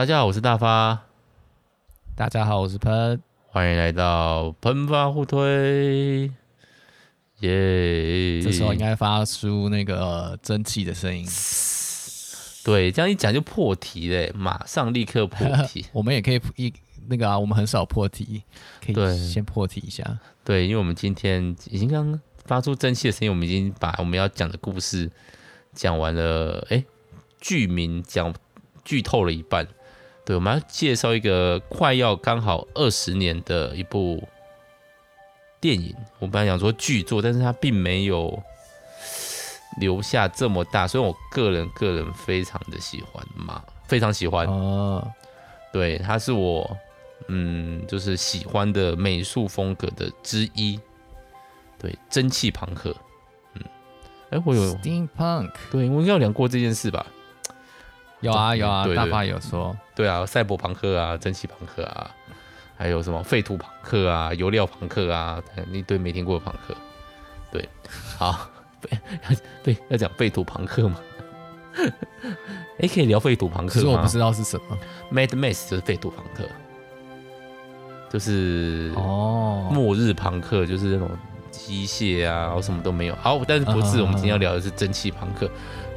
大家好，我是大发。大家好，我是喷。欢迎来到喷发互推。耶！这时候应该发出那个蒸汽的声音。对，这样一讲就破题嘞，马上立刻破题。我们也可以一那个啊，我们很少破题，可以先破题一下。对，对，因为我们今天已经刚发出蒸汽的声音，我们已经把我们要讲的故事讲完了。哎，剧名讲剧透了一半。对，我们要介绍一个快要刚好二十年的一部电影。我本来想说剧作，但是它并没有留下这么大，所以我个人个人非常的喜欢嘛，非常喜欢。哦，对，它是我嗯，就是喜欢的美术风格的之一。对，蒸汽朋克。嗯，哎，我有 Steampunk。对，我应该有聊过这件事吧？有啊有啊，大发有说。对啊，赛博朋克啊，蒸汽朋克啊，还有什么废土朋克啊，油料朋克啊，一堆没听过的朋克。对，好，对，要讲废土朋克吗？哎，可以聊废土朋克吗？其实我不知道是什么。Mad Max 就是废土朋克，就是哦，末日朋克，就是那种机械啊，然后什么都没有。好，但是不是，我们今天要聊的是蒸汽朋克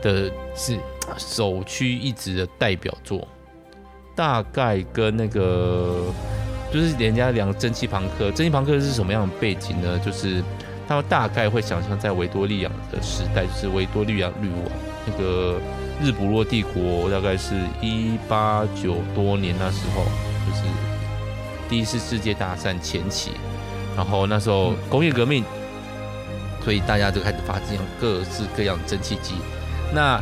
的，是首屈一指的代表作。大概跟那个就是人家讲蒸汽朋克，蒸汽朋克是什么样的背景呢？就是他们大概会想象在维多利亚的时代，就是维多利亚女王那个日不落帝国，大概是一八九多年那时候，就是第一次世界大战前期，然后那时候工业革命，所以大家就开始发展各式各样的蒸汽机，那。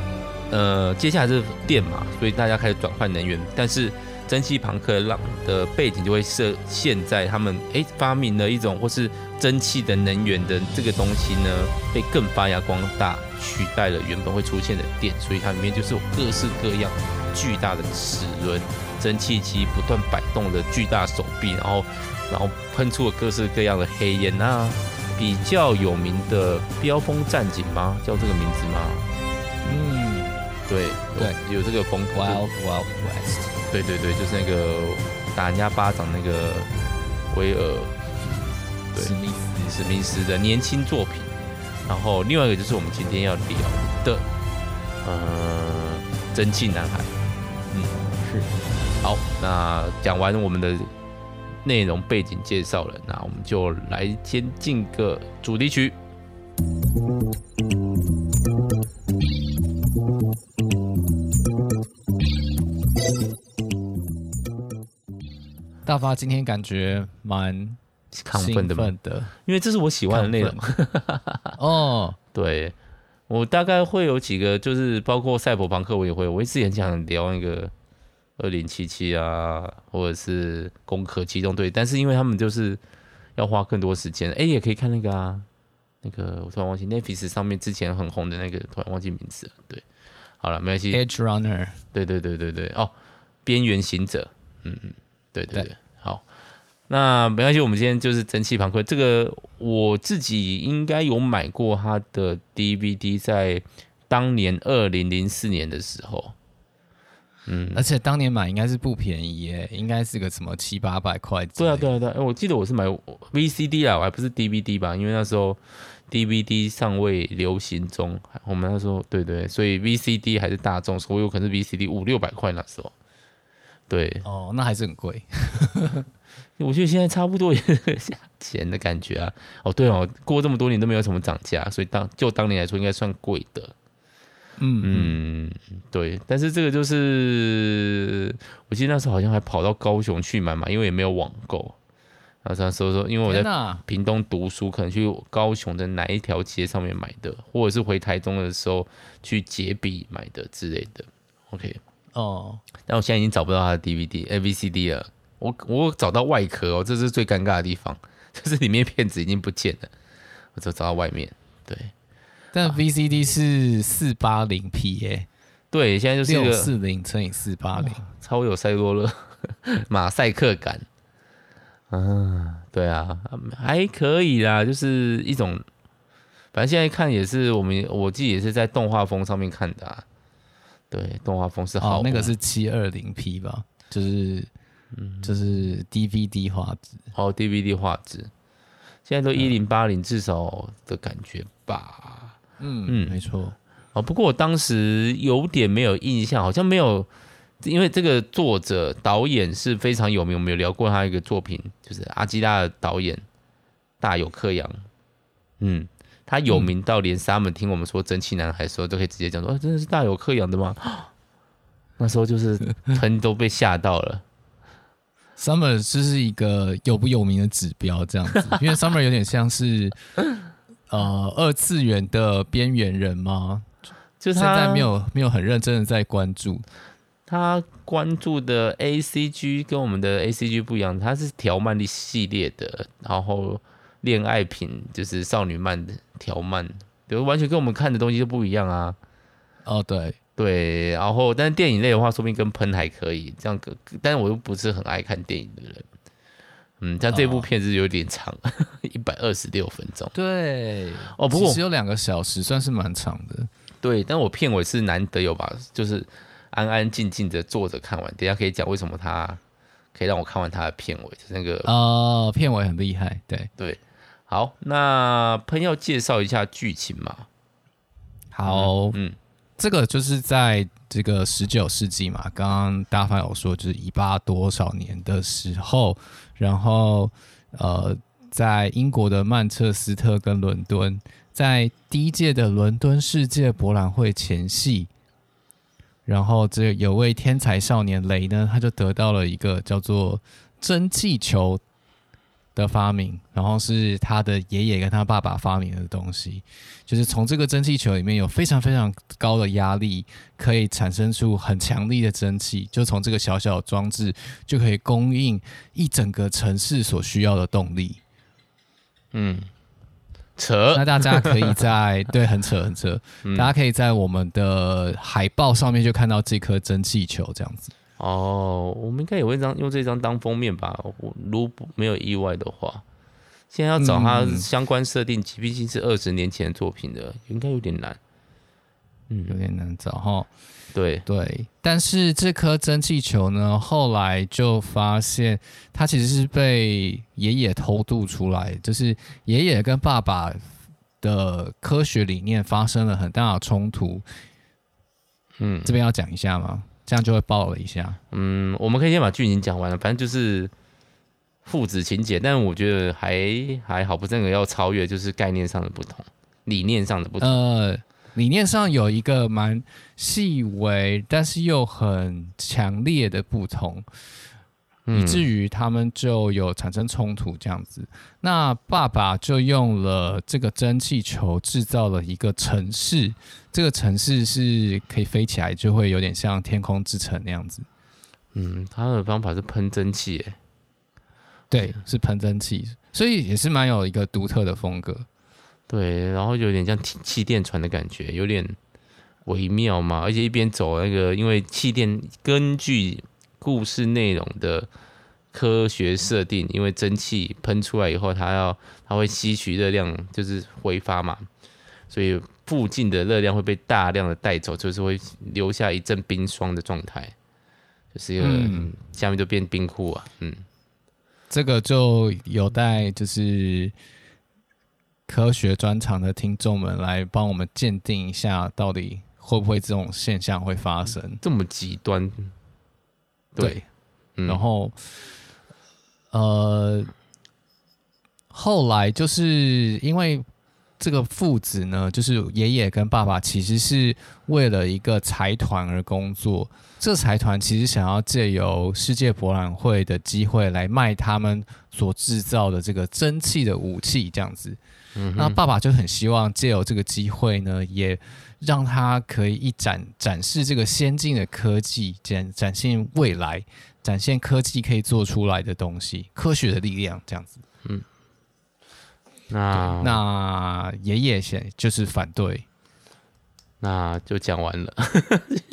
呃，接下来是电嘛，所以大家开始转换能源。但是蒸汽朋克浪的背景就会设现在他们哎发明了一种或是蒸汽的能源的这个东西呢，被更发扬光大，取代了原本会出现的电。所以它里面就是有各式各样巨大的齿轮蒸汽机不断摆动的巨大手臂，然后然后喷出了各式各样的黑烟啊。比较有名的飙风战警吗？叫这个名字吗？嗯。对对，有这个风格。Wild Wild West。对对对，就是那个打人家巴掌那个威尔，对，史密斯史密斯的年轻作品。然后另外一个就是我们今天要聊的，呃，蒸汽男孩。嗯，是。好，那讲完我们的内容背景介绍了，那我们就来先进个主题曲。大发今天感觉蛮亢奋的，的，因为这是我喜欢的内容。哦，对，我大概会有几个，就是包括赛博朋克，我也会，我一直很想聊那个二零七七啊，或者是攻壳机动队，但是因为他们就是要花更多时间。哎，也可以看那个啊，那个我突然忘记 Netflix 上面之前很红的那个，突然忘记名字了。对，好了，没关系。Edge Runner，对对对对对，哦，边缘行者，嗯嗯，对对对。对那没关系，我们今天就是蒸汽朋克。这个我自己应该有买过他的 DVD，在当年二零零四年的时候，嗯，而且当年买应该是不便宜耶，应该是个什么七八百块。对啊，对啊，对啊，我记得我是买 VCD 啊，我还不是 DVD 吧？因为那时候 DVD 尚未流行中，我们那时候对对，所以 VCD 还是大众，所以有可能是 VCD 五六百块那时候。对，哦，那还是很贵。我觉得现在差不多也是价钱的感觉啊。哦，对哦，过这么多年都没有什么涨价，所以当就当年来说应该算贵的。嗯嗯，对。但是这个就是，我记得那时候好像还跑到高雄去买嘛，因为也没有网购。然后那时候说，因为我在屏东读书，可能去高雄的哪一条街上面买的，或者是回台中的时候去捷比买的之类的。OK，哦，但我现在已经找不到他的 DVD、A、VCD 了。我我找到外壳哦，这是最尴尬的地方，就是里面片子已经不见了，我就找到外面。对，但 VCD 是四八零 P 耶，对，现在就是六四零乘以四八零，超有赛罗勒 马赛克感。嗯，对啊，还可以啦，就是一种，反正现在看也是我们我自己也是在动画风上面看的啊。对，动画风是好、哦，那个是七二零 P 吧，就是嗯，就是 DVD 画质，哦，DVD 画质，现在都一零八零至少的感觉吧，嗯嗯，没错，哦，不过我当时有点没有印象，好像没有。因为这个作者导演是非常有名，我们有聊过他一个作品，就是阿基拉的导演大有克洋。嗯，他有名到连沙门听我们说《蒸汽男孩》的时候，都可以直接讲说：“哦，真的是大有克洋的吗？” 那时候就是喷都被吓到了。Summer 就是一个有不有名的指标，这样子，因为 Summer 有点像是呃二次元的边缘人吗？就他现在没有没有很认真的在关注。他关注的 A C G 跟我们的 A C G 不一样，他是条漫的系列的，然后恋爱品就是少女漫的条漫，比如完全跟我们看的东西就不一样啊。哦，对对，然后但是电影类的话，说不定跟喷还可以这样，但是我又不是很爱看电影的人。嗯，像这部片子有点长，一百二十六分钟。对，哦，不过只有两个小时，算是蛮长的。对，但我片尾是难得有把，就是。安安静静的坐着看完，等下可以讲为什么他可以让我看完他的片尾，就是那个哦，片尾很厉害，对对。好，那朋友介绍一下剧情嘛？好，嗯，嗯，这个就是在这个十九世纪嘛，刚刚大凡有说就是一八多少年的时候，然后呃，在英国的曼彻斯特跟伦敦，在第一届的伦敦世界博览会前夕。然后，这有位天才少年雷呢，他就得到了一个叫做蒸汽球的发明，然后是他的爷爷跟他爸爸发明的东西，就是从这个蒸汽球里面有非常非常高的压力，可以产生出很强力的蒸汽，就从这个小小的装置就可以供应一整个城市所需要的动力。嗯。扯，那大家可以在对，很扯很扯，嗯，大家可以在我们的海报上面就看到这颗蒸汽球这样子。哦，我们应该也会这样用这张当封面吧？我如果没有意外的话，现在要找它相关设定集，毕竟是二十年前作品的，应该有点难。嗯，有点难找哈。对对，但是这颗蒸汽球呢，后来就发现它其实是被爷爷偷渡出来，就是爷爷跟爸爸的科学理念发生了很大的冲突。嗯，这边要讲一下吗？这样就会爆了一下。嗯，我们可以先把剧情讲完了，反正就是父子情节，但我觉得还还好，不是那个要超越，就是概念上的不同，理念上的不同。呃。理念上有一个蛮细微，但是又很强烈的不同，以至于他们就有产生冲突这样子。那爸爸就用了这个蒸汽球制造了一个城市，这个城市是可以飞起来，就会有点像天空之城那样子。嗯，他的方法是喷蒸汽，诶，对，是喷蒸汽，所以也是蛮有一个独特的风格。对，然后有点像气垫船的感觉，有点微妙嘛。而且一边走那个，因为气垫根据故事内容的科学设定，因为蒸汽喷出来以后，它要它会吸取热量，就是挥发嘛，所以附近的热量会被大量的带走，就是会留下一阵冰霜的状态，就是一个、嗯、下面就变冰库啊。嗯，这个就有待就是。科学专长的听众们来帮我们鉴定一下，到底会不会这种现象会发生？这么极端？对，然后呃，后来就是因为这个父子呢，就是爷爷跟爸爸，其实是为了一个财团而工作。这财团其实想要借由世界博览会的机会来卖他们所制造的这个蒸汽的武器，这样子。嗯、那爸爸就很希望借由这个机会呢，也让他可以一展展示这个先进的科技，展展现未来，展现科技可以做出来的东西，科学的力量这样子。嗯，那那爷爷先就是反对，那就讲完了。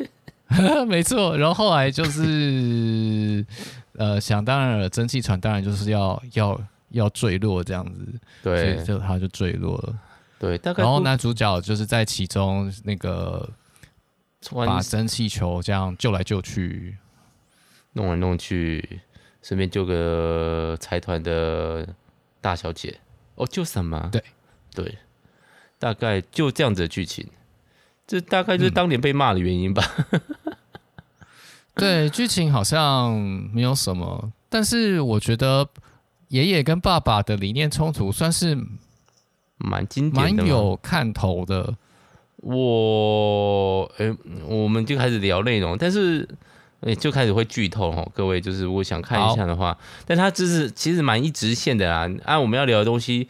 没错，然后后来就是呃，想当然了，蒸汽船当然就是要要。要坠落这样子，对，所以就他就坠落了，对，大概。然后男主角就是在其中那个把蒸汽球这样救来救去，弄来弄去，顺便救个财团的大小姐。哦，救什么？对对，大概就这样子的剧情。这大概就是当年被骂的原因吧。嗯、对，剧情好像没有什么，但是我觉得爷爷跟爸爸的理念冲突算是蛮经典的，蛮有看头的。我，哎，我们就开始聊内容，但是，哎，就开始会剧透哈。各位，就是如果想看一下的话，但它就是其实蛮一直线的啦。按我们要聊的东西，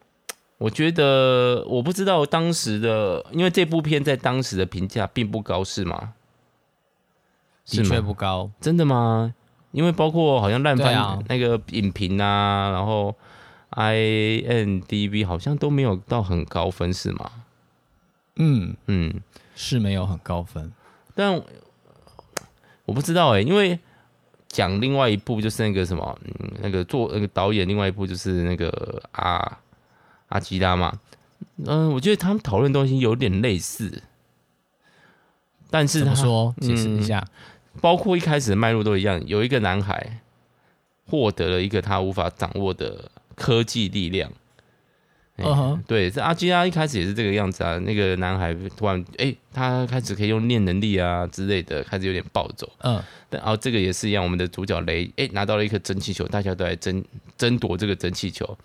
我觉得我不知道当时的，因为这部片在当时的评价并不高，是吗？的确不高，真的吗？因为包括好像烂番那个影评啊，然后 IMDB 好像都没有到很高分，是吗？嗯嗯，是没有很高分，但我不知道哎、欸，因为讲另外一部就是那个什么，嗯，那个做那个导演，另外一部就是那个阿阿吉拉嘛，嗯，我觉得他们讨论东西有点类似，但是他说？解释一下、嗯，包括一开始的脉络都一样，有一个男孩获得了一个他无法掌握的科技力量。嗯哼，对，这阿基拉一开始也是这个样子啊。那个男孩突然，哎、欸，他开始可以用念能力啊之类的，开始有点暴走。嗯，但然后这个也是一样，我们的主角雷，哎、欸，拿到了一颗蒸汽球，大家都来争争夺这个蒸汽球。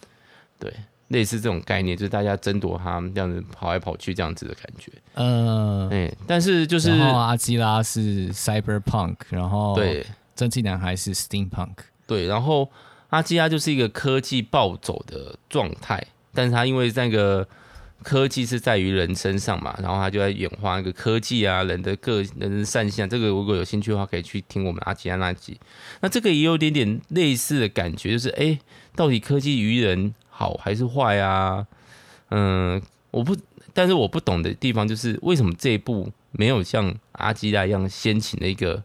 对，类似这种概念，就是大家争夺他这样子跑来跑去这样子的感觉。嗯，哎、欸，但是就是然后阿基拉是 cyberpunk，然后对，蒸汽男孩是 steampunk，对，然后阿基拉就是一个科技暴走的状态。但是他因为那个科技是在于人身上嘛，然后他就在演化那个科技啊，人的个人的善性啊，这个如果有兴趣的话，可以去听我们阿基拉那集。那这个也有点点类似的感觉，就是哎，到底科技于人好还是坏啊？嗯，我不，但是我不懂的地方就是为什么这一部没有像阿基拉一样先请了一个，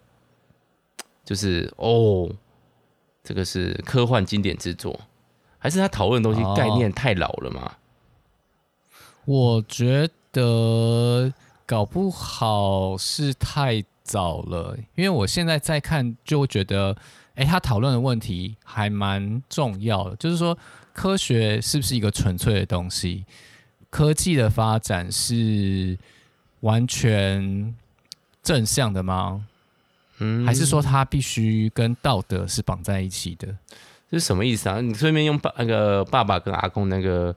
就是哦，这个是科幻经典之作。还是他讨论的东西概念太老了吗？哦，我觉得搞不好是太早了，因为我现在在看，就会觉得，哎、欸，他讨论的问题还蛮重要的，就是说，科学是不是一个纯粹的东西？科技的发展是完全正向的吗？嗯，还是说它必须跟道德是绑在一起的？这是什么意思啊？你顺便用爸那个爸爸跟阿公那个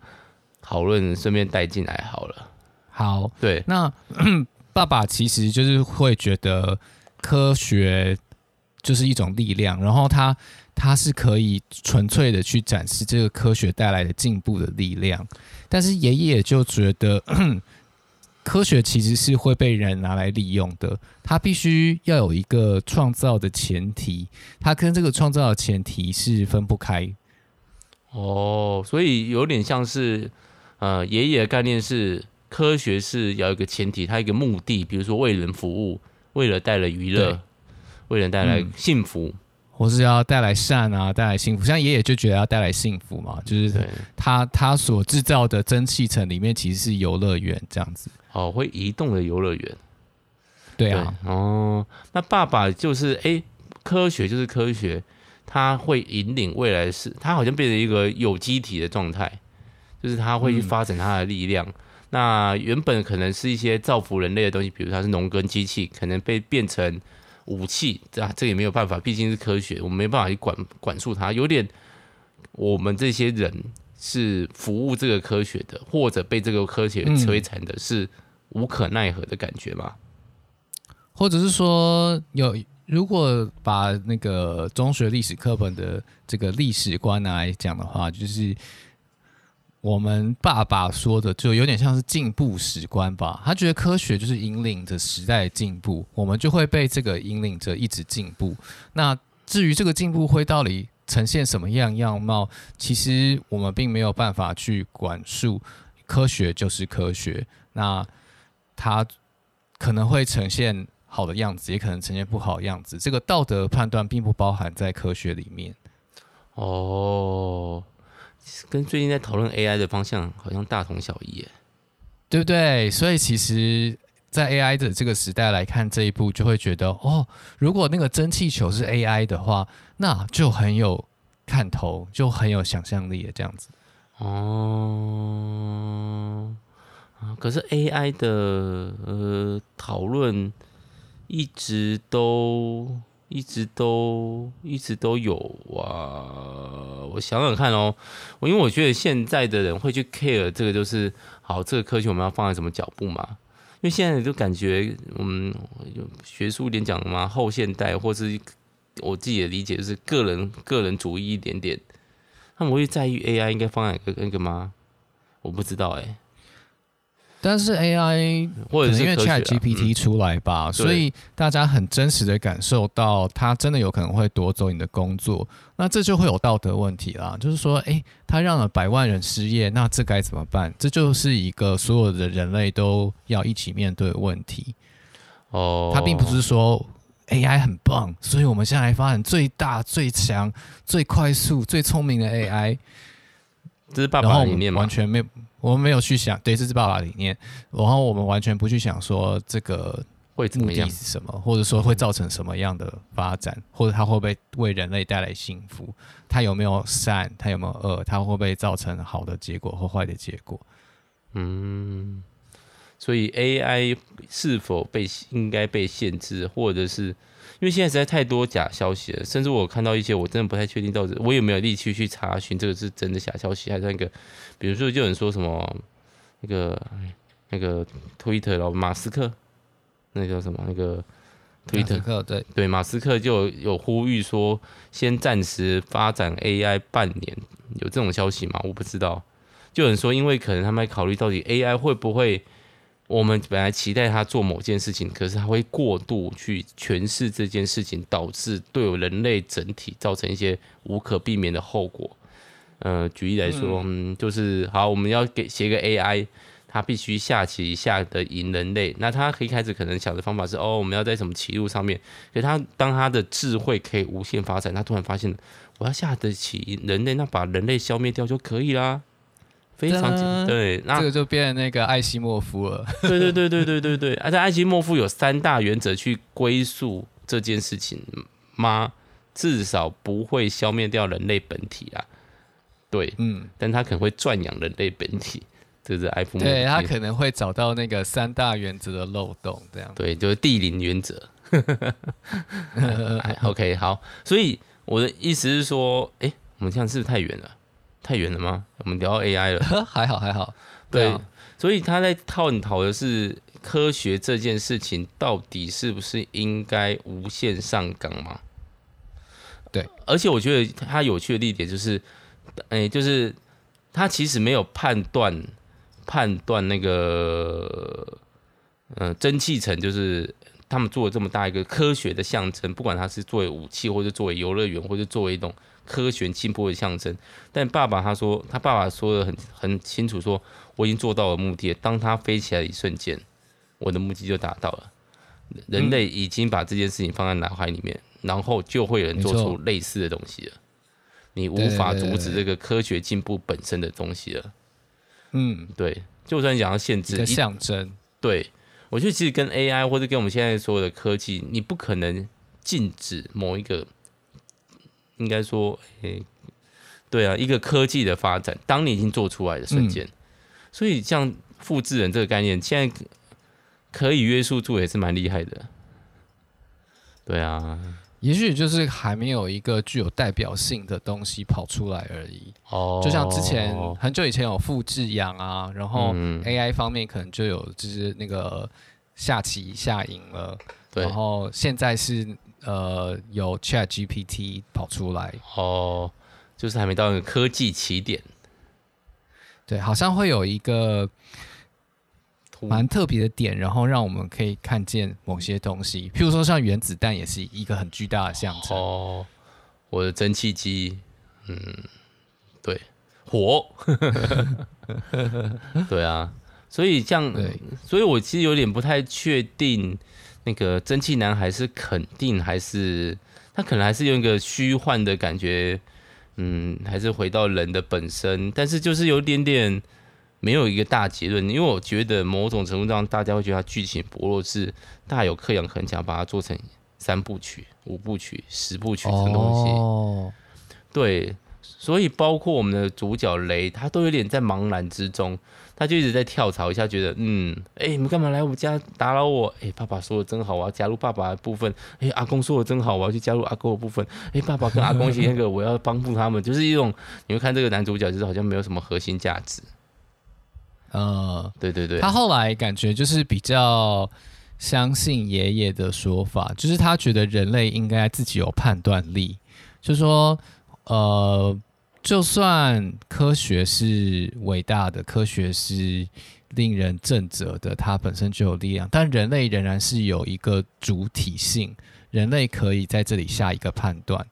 讨论，顺便带进来好了。好，对，那 爸爸其实就是会觉得科学就是一种力量，然后他他是可以纯粹的去展示这个科学带来的进步的力量，但是爷爷就觉得。科学其实是会被人拿来利用的，它必须要有一个创造的前提，它跟这个创造的前提是分不开。哦，所以有点像是，呃，爷爷的概念是科学是要有一个前提，它一个目的，比如说为人服务，为了带来娱乐，为人带来幸福。嗯或是要带来善啊，带来幸福。像爷爷就觉得要带来幸福嘛，就是他他所制造的蒸汽层里面其实是游乐园这样子。哦，会移动的游乐园。对啊对。哦，那爸爸就是哎、欸，科学就是科学，他会引领未来的事，他好像变成一个有机体的状态，就是他会去发展他的力量。嗯、那原本可能是一些造福人类的东西，比如他是农耕机器，可能被变成。武器，这这也没有办法，毕竟是科学，我们没办法去管管束它。有点，我们这些人是服务这个科学的，或者被这个科学摧残的，是无可奈何的感觉吗？或者是说，有如果把那个中学历史课本的这个历史观来讲的话，就是。我们爸爸说的就有点像是进步史观吧，他觉得科学就是引领着时代进步，我们就会被这个引领着一直进步。那至于这个进步会到底呈现什么样样貌，其实我们并没有办法去管束。科学就是科学，那它可能会呈现好的样子，也可能呈现不好的样子。这个道德判断并不包含在科学里面。哦。跟最近在讨论 AI 的方向好像大同小异，耶，对不对？所以其实在 AI 的这个时代来看这一部，就会觉得哦，如果那个蒸汽球是 AI 的话，那就很有看头，就很有想象力这样子。哦，可是 AI 的呃讨论一直都一直都一直都有啊。我想想看哦，我因为我觉得现在的人会去 care 这个，就是好，这个科学我们要放在什么脚步嘛？因为现在就感觉，嗯，学术点讲嘛，后现代，或是我自己的理解就是个人个人主义一点点。他们会在意 AI 应该放在那个吗？我不知道哎、但是 AI 或者是因为 ChatGPT 出来吧，嗯、所以大家很真实的感受到它真的有可能会夺走你的工作，那这就会有道德问题啦。就是说，诶、欸，它让了百万人失业，那这该怎么办？这就是一个所有的人类都要一起面对的问题。哦，它并不是说。AI 很棒，所以我们现在发展最大、最强、最快速、最聪明的 AI。这是爸爸的理念吗？完全没有，我们没有去想。对，这是爸爸理念。然后我们完全不去想说这个会目的是什么，或者说会造成什么样的发展，或者它会不会为人类带来幸福？它有没有善？它有没有恶？它会不会造成好的结果或坏的结果？嗯。所以 AI 是否被应该被限制，或者是因为现在实在太多假消息了，甚至我看到一些我真的不太确定到底我有没有力气去查询这个是真的假消息，还是那个，比如说就有人说什么那个那个 Twitter 老马斯克，那个叫什么那个 Twitter 对对马斯克就有，呼吁说先暂时发展 AI 半年，有这种消息吗？我不知道，就有人说因为可能他们还考虑到底 AI 会不会。我们本来期待他做某件事情，可是他会过度去诠释这件事情，导致对我人类整体造成一些无可避免的后果。呃，举例来说，嗯，就是好，我们要给写个 AI，它必须下棋下的赢人类。那他一开始可能想的方法是，哦，我们要在什么棋路上面？可是他当它的智慧可以无限发展，它突然发现，我要下得棋人类，那把人类消灭掉就可以啦。非常紧，对，那这个就变成那个艾希莫夫了。对对对对对对对，而且艾希莫夫有三大原则去归宿这件事情吗？至少不会消灭掉人类本体啊。对，嗯，但他可能会转养人类本体，这是艾夫莫夫。对，他可能会找到那个三大原则的漏洞，这样。对，就是地灵原则。OK，好，所以我的意思是说，哎，我们这样是不是太远了？太远了吗？我们聊到 AI 了，还好还好。对，所以他在探讨的是科学这件事情到底是不是应该无限上岗吗？对，而且我觉得他有趣的地点就是，哎，就是他其实没有判断判断那个，呃，蒸汽层就是他们做了这么大一个科学的象征，不管它是作为武器，或者作为游乐园，或者作为一种。科学进步的象征，但爸爸他说，他爸爸说的很很清楚说，说我已经做到了目的。当他飞起来的一瞬间，我的目的就达到了。人类已经把这件事情放在脑海里面，嗯、然后就会有人做出类似的东西了。你无法阻止这个科学进步本身的东西了。嗯，对，就算你讲到限制，象征，对，我觉得其实跟 AI 或者跟我们现在所有的科技，你不可能禁止某一个。应该说，诶、欸，对啊，一个科技的发展，当你已经做出来的瞬间，嗯、所以像复制人这个概念，现在可以约束住，也是蛮厉害的。对啊，也许就是还没有一个具有代表性的东西跑出来而已。哦，就像之前很久以前有复制羊啊，然后 AI 方面可能就有就是那个下棋下赢了，然后现在是。呃，有 Chat GPT 跑出来哦，就是还没到那个科技起点。对，好像会有一个蛮特别的点，然后让我们可以看见某些东西，譬如说像原子弹也是一个很巨大的象征。哦，我的蒸汽机，嗯，对，火，对啊，所以这样，对所以我其实有点不太确定。那个蒸汽男孩是肯定还是他可能还是用一个虚幻的感觉，嗯，还是回到人的本身，但是就是有点点没有一个大结论，因为我觉得某种程度上，大家会觉得它剧情薄弱，是大有克洋很想把它做成三部曲、五部曲、十部曲的东西。哦，对，所以包括我们的主角雷，他都有点在茫然之中，他就一直在跳槽一下，觉得嗯，哎，你们干嘛来我们家打扰我？哎，爸爸说的真好，我要加入爸爸的部分。哎，阿公说的真好，我要去加入阿公的部分。哎，爸爸跟阿公一起那个，我要帮助他们，就是一种你会看这个男主角，就是好像没有什么核心价值。呃，对对对，他后来感觉就是比较相信爷爷的说法，就是他觉得人类应该自己有判断力，就是说，呃，就算科学是伟大的，科学是令人震慑的，它本身就有力量，但人类仍然是有一个主体性，人类可以在这里下一个判断，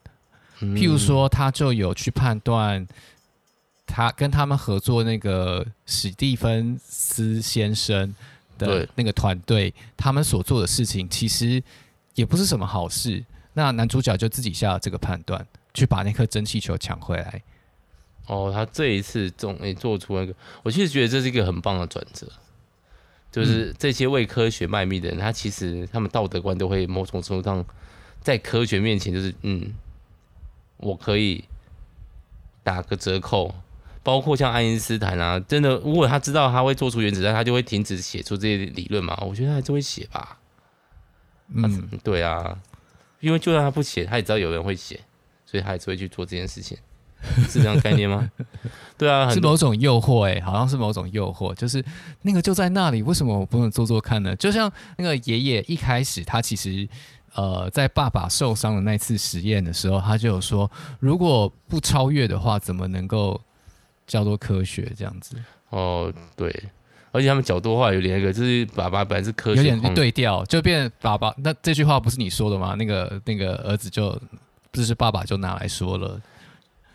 譬如说，他就有去判断。他跟他们合作那个史蒂芬斯先生的那个团队，他们所做的事情其实也不是什么好事。那男主角就自己下了这个判断，去把那颗蒸汽球抢回来。哦，他这一次总诶做出那个，我其实觉得这是一个很棒的转折。就是这些为科学卖命的人，他其实他们道德观都会某种程度上在科学面前，就是嗯，我可以打个折扣。包括像爱因斯坦啊，真的，如果他知道他会做出原子弹，他就会停止写出这些理论嘛？我觉得他还是会写吧。嗯，对啊，因为就算他不写，他也知道有人会写，所以他还是会去做这件事情，是这样概念吗？对啊，是某种诱惑哎、欸，好像是某种诱惑，就是那个就在那里，为什么我不能做做看呢？就像那个爷爷一开始，他其实呃，在爸爸受伤的那次实验的时候，他就有说，如果不超越的话，怎么能够？叫做科学这样子哦，对，而且他们角度话有点那个，就是爸爸本来是科学，有点对调，就变爸爸。那这句话不是你说的吗？那个那个儿子就不是爸爸就拿来说了，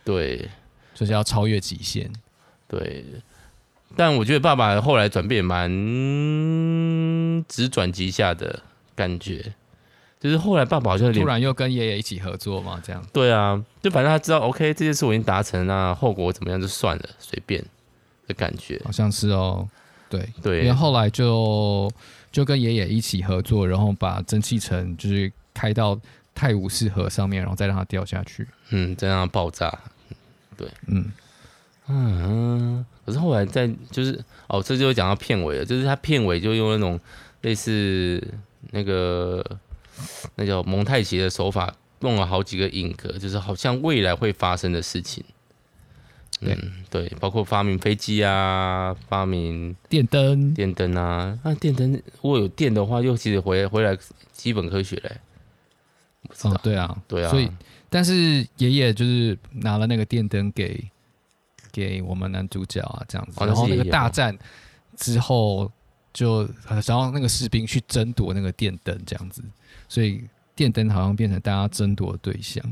对，就是要超越极限。对，但我觉得爸爸后来转变蛮直转急下的感觉。就是后来爸爸好像突然又跟爷爷一起合作嘛，这样。对啊，就反正他知道，OK，这件事我已经达成了，那后果怎么样就算了，随便的感觉。好像是哦，对对。因为后来就就跟爷爷一起合作，然后把蒸汽城就是开到泰晤士河上面，然后再让它掉下去，嗯，再让它爆炸。对，嗯嗯。可是后来在就是哦，这就讲到片尾了，就是它片尾就用那种类似那个。那叫蒙太奇的手法，弄了好几个影格，就是好像未来会发生的事情。嗯，对，包括发明飞机啊，发明电灯，电灯啊，那电灯如果有电的话，又其实回回来基本科学嘞。哦，对啊，对啊。所以，但是爷爷就是拿了那个电灯给给我们男主角啊，这样子。然后那个大战之后，就然后那个士兵去争夺那个电灯，这样子。所以电灯好像变成大家争夺的对象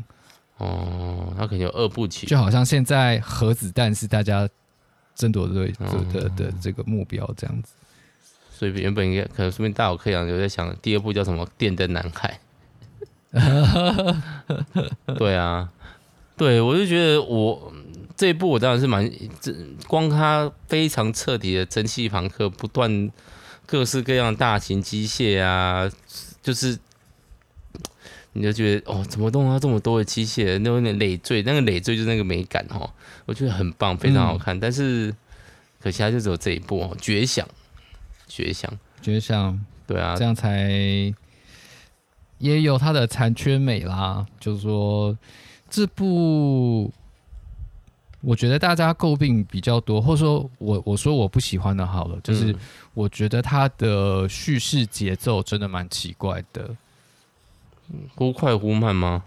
哦，他可能有二部曲，就好像现在核子弹是大家争夺的对的、哦、的的这个目标这样子。所以原本应该可能说明大有克洋有在想第二部叫什么《电灯男孩》。对啊，对我就觉得我这一部我当然是蛮这光他非常彻底的蒸汽朋克，不断各式各样大型机械啊，就是。你就觉得哦，怎么弄到这么多的机械？那有点累赘，那个累赘就是那个美感哦，我觉得很棒，非常好看。嗯、但是可惜它就只有这一部哦，绝响，绝响，绝响，对啊，这样才也有它的残缺美啦。就是说这部，我觉得大家诟病比较多，或者说我我说我不喜欢的，好了，就是我觉得它的叙事节奏真的蛮奇怪的。忽快忽慢吗？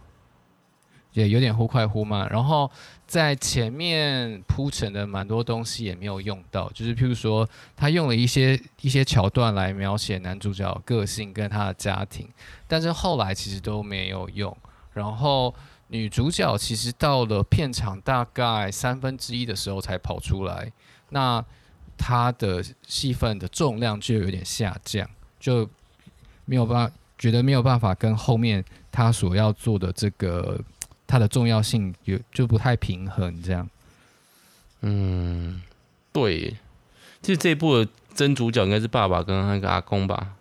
也有点忽快忽慢。然后在前面铺陈的蛮多东西也没有用到，就是譬如说他用了一些一些桥段来描写男主角个性跟他的家庭，但是后来其实都没有用。然后女主角其实到了片场大概三分之一的时候才跑出来，那她的戏份的重量就有点下降，就没有办。觉得没有办法跟后面他所要做的这个它的重要性有就不太平衡这样。嗯，对，其实这一部的真主角应该是爸爸跟那个阿公吧。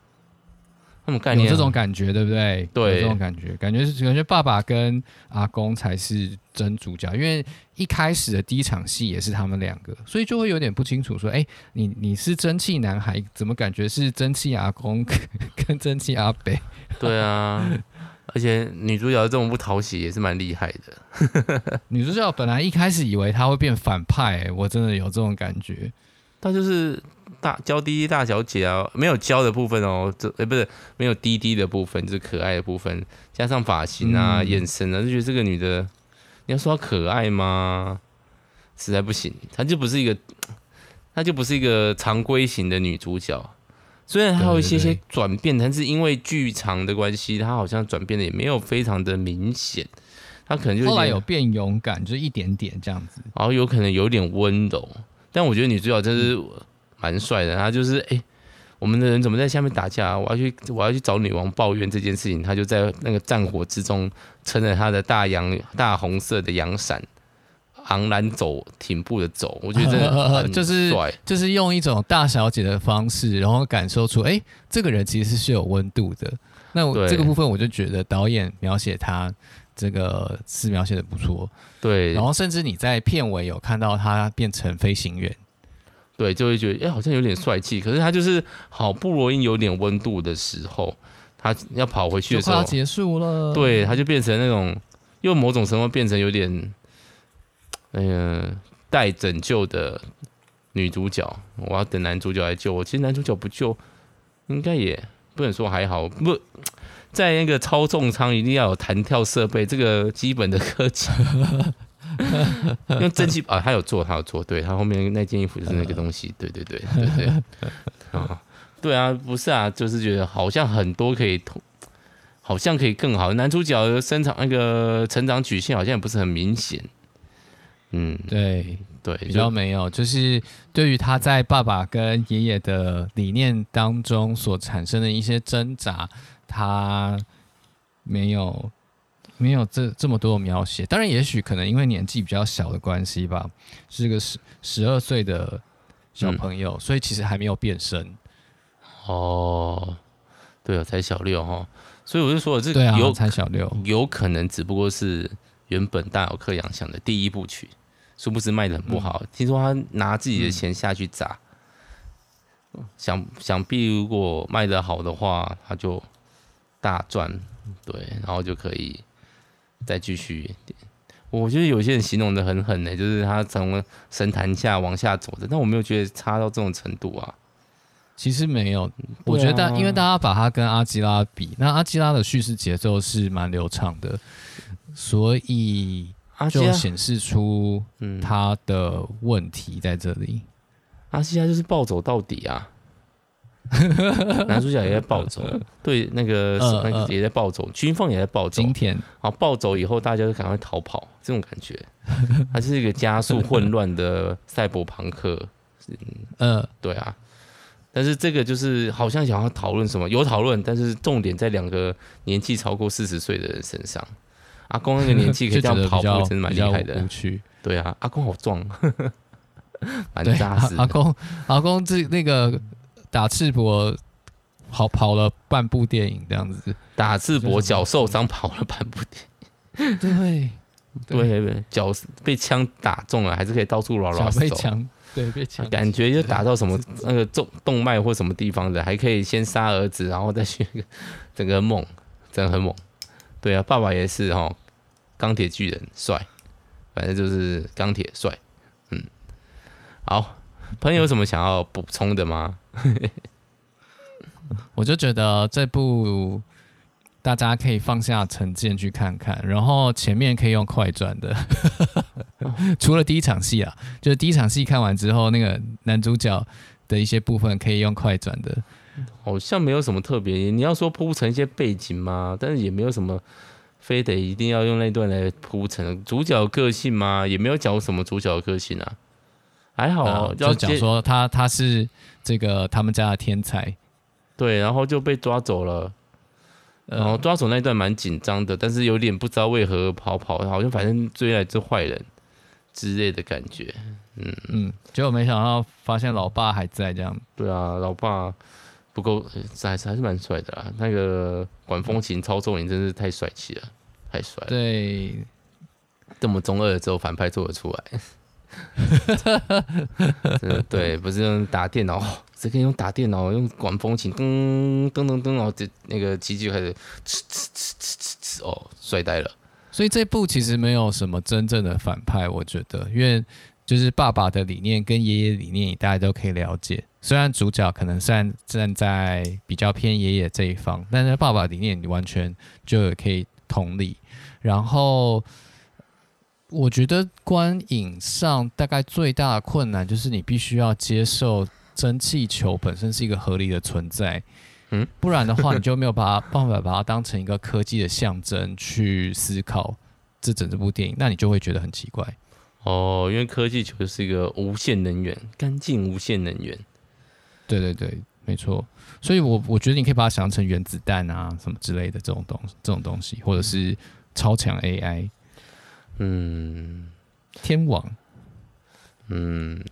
他们概念有这种感觉，对不对？对，有这种感觉，感觉是感觉爸爸跟阿公才是真主角，因为一开始的第一场戏也是他们两个，所以就会有点不清楚，说，哎，你你是蒸汽男孩，怎么感觉是蒸汽阿公 跟蒸汽阿北？对啊，而且女主角这种不讨喜也是蛮厉害的。女主角本来一开始以为她会变反派，我真的有这种感觉，她就是。大娇滴滴大小姐啊，没有娇的部分哦，这哎不是没有滴滴的部分，就是可爱的部分，加上发型啊、嗯、眼神啊，就觉得这个女的，你要说她可爱吗？实在不行，她就不是一个，她就不是一个常规型的女主角。虽然还有一些些转变，但是因为剧场的关系，他好像转变的也没有非常的明显。他可能就后来有变勇敢，就一点点这样子，然后有可能有点温柔，但我觉得女主角真是。嗯蛮帅的，她就是哎、欸，我们的人怎么在下面打架？我要去，我要去找女王抱怨这件事情。他就在那个战火之中，撑着他的大阳大红色的阳伞，昂然走，挺步的走。我觉得 就是就是用一种大小姐的方式，然后感受出哎、欸，这个人其实是有温度的。那我这个部分我就觉得导演描写他这个是描写的不错。对，然后甚至你在片尾有看到他变成飞行员。对，就会觉得哎、欸，好像有点帅气。可是他就是好不容易有点温度的时候，他要跑回去的时候，结束了。对，他就变成那种，又某种程度变成有点，哎呀，待拯救的女主角。我要等男主角来救我。其实男主角不救，应该也不能说还好。不在那个操纵舱一定要有弹跳设备，这个基本的科技。用蒸汽啊，他有做，他有做，对，他后面那件衣服就是那个东西，对对对对对，啊，对啊，不是啊，就是觉得好像很多可以，好像可以更好。男主角的生长那个成长曲线好像也不是很明显，嗯，对对，比较没有，就是对于他在爸爸跟爷爷的理念当中所产生的一些挣扎，他没有。没有这这么多的描写，当然，也许可能因为年纪比较小的关系吧，是个十十二岁的小朋友，嗯，所以其实还没有变身。哦，对啊，才小六哈，所以我就说这对啊，有才小六，有可能只不过是原本大友克洋想的第一部曲，殊不知卖的很不好。嗯，听说他拿自己的钱下去砸，嗯，想想必如果卖的好的话，他就大赚，对，然后就可以。再继续一点，我觉得有些人形容的很狠呢、欸，就是他从神坛下往下走的，但我没有觉得差到这种程度啊。其实没有，我觉得因为大家把他跟阿基拉比，那阿基拉的叙事节奏是蛮流畅的，所以就显示出他的问题在这里。阿西亚就是暴走到底啊。男主角也在暴走，对，那个那个也在暴走，军方也在暴走。今天，好暴走以后，大家就赶快逃跑，这种感觉，它是一个加速混乱的赛博朋克。嗯，对啊。但是这个就是好像想要讨论什么，有讨论，但是重点在两个年纪超过四十岁的人身上。阿公那个年纪可以 这样跑步，真的蛮厉害的。对啊，阿公好壮，蛮扎实。阿公，阿公这那个。打赤膊跑跑了半部电影这样子，打赤膊脚受伤跑了半部电影，对 对对，脚被枪打中了，还是可以到处绕绕手。被枪对被枪，感觉就打到什么那个动动脉或什么地方的，还可以先杀儿子，然后再去整个猛，真的很猛。对啊，爸爸也是哈，钢铁巨人帅，反正就是钢铁帅。嗯，好，朋友有什么想要补充的吗？我就觉得这部大家可以放下成见去看看，然后前面可以用快转的，除了第一场戏啊，就是第一场戏看完之后，那个男主角的一些部分可以用快转的，好像没有什么特别。你要说铺成一些背景吗？但是也没有什么非得一定要用那段来铺成主角个性吗？也没有讲什么主角的个性啊。还好、啊，就讲说他他是这个他们家的天才，对，然后就被抓走了，然后抓走那一段蛮紧张的，但是有点不知道为何跑跑，好像反正追来是坏人，之类的感觉。嗯嗯，结果没想到发现老爸还在这样。对啊，老爸不够，还是还是蛮帅的啦。那个管风琴、操纵你真是太帅气了，太帅了。对，这么中二的，只有反派做得出来。对，不是用打电脑，只可以用打电脑，用管风琴，噔噔噔噔，然后这那个机器开始呲呲呲呲呲呲，哦，帅呆了。所以这部其实没有什么真正的反派，我觉得，因为就是爸爸的理念跟爷爷理念，大家都可以了解。虽然主角可能站站在比较偏爷爷这一方，但是爸爸理念你完全就可以同理。然后。我觉得观影上大概最大的困难就是你必须要接受蒸汽球本身是一个合理的存在，嗯，不然的话你就没有把它办法把它当成一个科技的象征去思考这整这部电影，那你就会觉得很奇怪哦，因为科技球是一个无限能源，干净无限能源，对对对，没错，所以我我觉得你可以把它想成原子弹啊什么之类的这种东这种东西，或者是超强 AI。嗯，天网，嗯，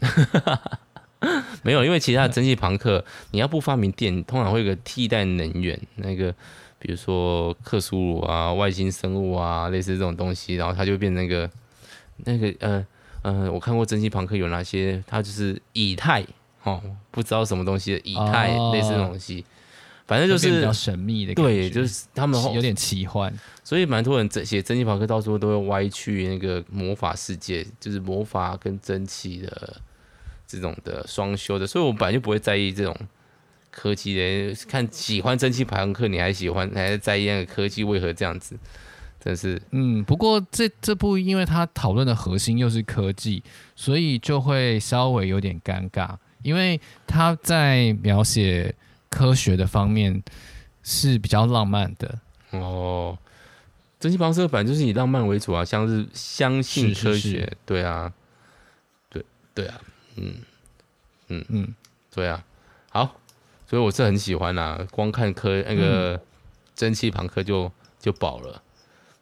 没有，因为其他的蒸汽朋克，你要不发明电，通常会有个替代能源，那个比如说克苏鲁啊、外星生物啊，类似这种东西，然后它就变成一个那个呃呃，我看过蒸汽朋克有哪些，它就是以太哦，不知道什么东西的以太，哦、类似的东西。反正就是比较神秘的对，就是他们有点奇幻，所以蛮多人写蒸汽朋克，到时候都会歪曲那个魔法世界，就是魔法跟蒸汽的这种的双修的，所以我本来就不会在意这种科技的。看喜欢蒸汽朋克，你还喜欢，还是在意那个科技为何这样子？真是，嗯，不过这这部因为它讨论的核心又是科技，所以就会稍微有点尴尬，因为他在描写。科学的方面是比较浪漫的。哦。蒸汽朋克反正就是以浪漫为主啊，像是相信科学，是是是。对啊，对对啊，嗯嗯嗯，对啊，好，所以我是很喜欢啊，光看科那个蒸汽朋克就就饱了，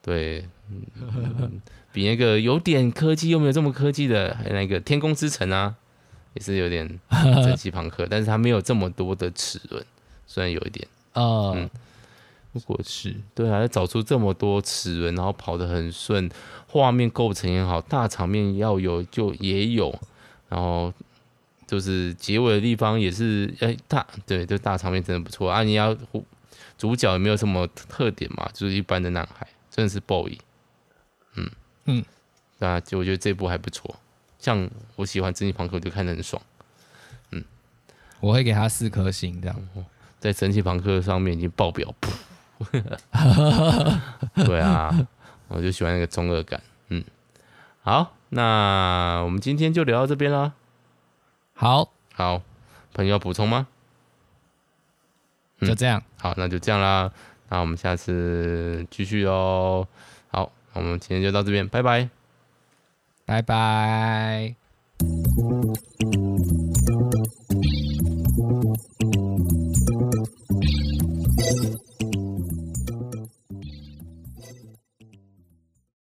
对、嗯，比那个有点科技又没有这么科技的，还有那个天空之城啊。也是有点 蒸汽朋克，但是它没有这么多的齿轮，虽然有一点啊，如果是对啊，要找出这么多齿轮，然后跑得很顺，画面构成也好，大场面要有就也有，然后就是结尾的地方也是哎、欸、大对，就大场面真的不错啊！你要主角也没有什么特点嘛，就是一般的男孩，真的是 boy，嗯嗯，那就我觉得这部还不错。像我喜欢蒸汽朋克，就看得很爽。嗯，我会给他四颗星，这样。在蒸汽朋克上面已经爆表，对啊，我就喜欢那个中二感。嗯，好，那我们今天就聊到这边啦。好，好，朋友要补充吗？就这样。好，那就这样啦。那我们下次继续哦。好，我们今天就到这边，拜拜。拜拜。